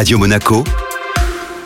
Radio Monaco,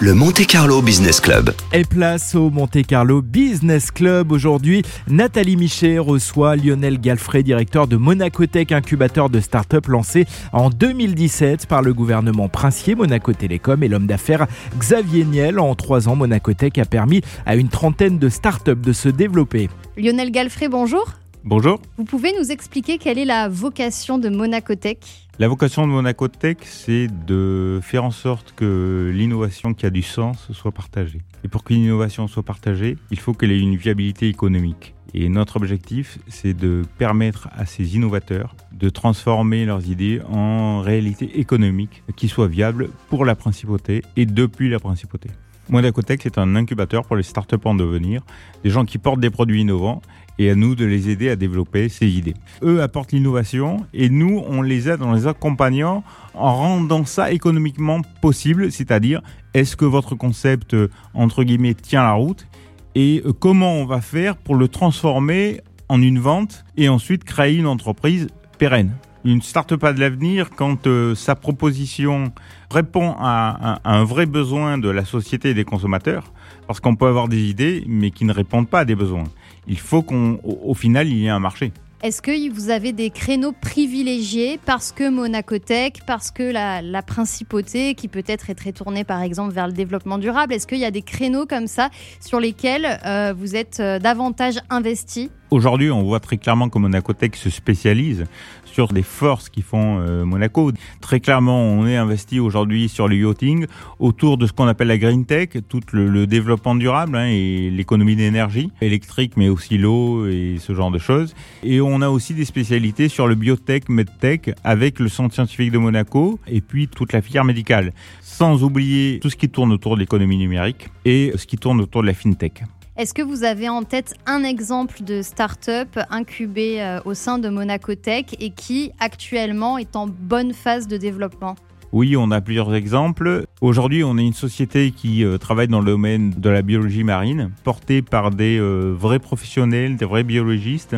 le Monte Carlo Business Club. Et place au Monte Carlo Business Club. Aujourd'hui, Nathalie Michet reçoit Lionel Galfrey, directeur de Monacotech, incubateur de start-up lancé en 2017 par le gouvernement princier Monaco Télécom et l'homme d'affaires Xavier Niel. En trois ans, Monacotech a permis à une trentaine de start-up de se développer. Lionel Galfrey, bonjour. Bonjour. Vous pouvez nous expliquer quelle est la vocation de Monacotech La vocation de Monacotech, c'est de faire en sorte que l'innovation qui a du sens soit partagée. Et pour qu'une innovation soit partagée, il faut qu'elle ait une viabilité économique. Et notre objectif, c'est de permettre à ces innovateurs de transformer leurs idées en réalité économique qui soit viable pour la principauté et depuis la principauté. Monacotech, c'est un incubateur pour les startups en devenir, des gens qui portent des produits innovants et à nous de les aider à développer ces idées. Eux apportent l'innovation et nous, on les aide en les accompagnant en rendant ça économiquement possible, c'est-à-dire est-ce que votre concept, euh, entre guillemets, tient la route et euh, comment on va faire pour le transformer en une vente et ensuite créer une entreprise pérenne? Une start-up de l'avenir, quand euh, sa proposition répond à, un vrai besoin de la société et des consommateurs, parce qu'on peut avoir des idées, mais qui ne répondent pas à des besoins. Il faut qu'au au final, il y ait un marché. Est-ce que vous avez des créneaux privilégiés parce que Monacotech, parce que la, la principauté, qui peut-être est très tournée par exemple vers le développement durable, est-ce qu'il y a des créneaux comme ça sur lesquels euh, vous êtes euh, davantage investi? Aujourd'hui, on voit très clairement que Monacotech se spécialise sur des forces qui font euh, Monaco. Très clairement, on est investi aujourd'hui sur le yachting autour de ce qu'on appelle la green tech, tout le, le développement durable hein, et l'économie d'énergie électrique, mais aussi l'eau et ce genre de choses. Et on a aussi des spécialités sur le biotech, medtech, avec le centre scientifique de Monaco et puis toute la filière médicale. Sans oublier tout ce qui tourne autour de l'économie numérique et ce qui tourne autour de la fintech. Est-ce que vous avez en tête un exemple de start-up incubée euh, au sein de Monacotech et qui actuellement est en bonne phase de développement? Oui, on a plusieurs exemples. Aujourd'hui, on est une société qui euh, travaille dans le domaine de la biologie marine, portée par des euh, vrais professionnels, des vrais biologistes,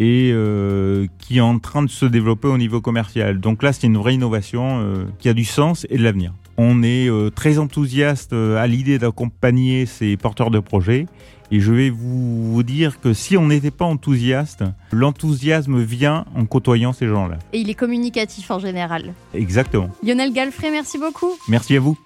et qui est en train de se développer au niveau commercial. Donc là, c'est une vraie innovation qui a du sens et de l'avenir. On est euh, très enthousiaste à l'idée d'accompagner ces porteurs de projets. Et je vais vous, vous dire que si on n'était pas enthousiaste, l'enthousiasme vient en côtoyant ces gens-là. Et il est communicatif en général. Exactement. Lionel Galfrey, merci beaucoup. Merci à vous.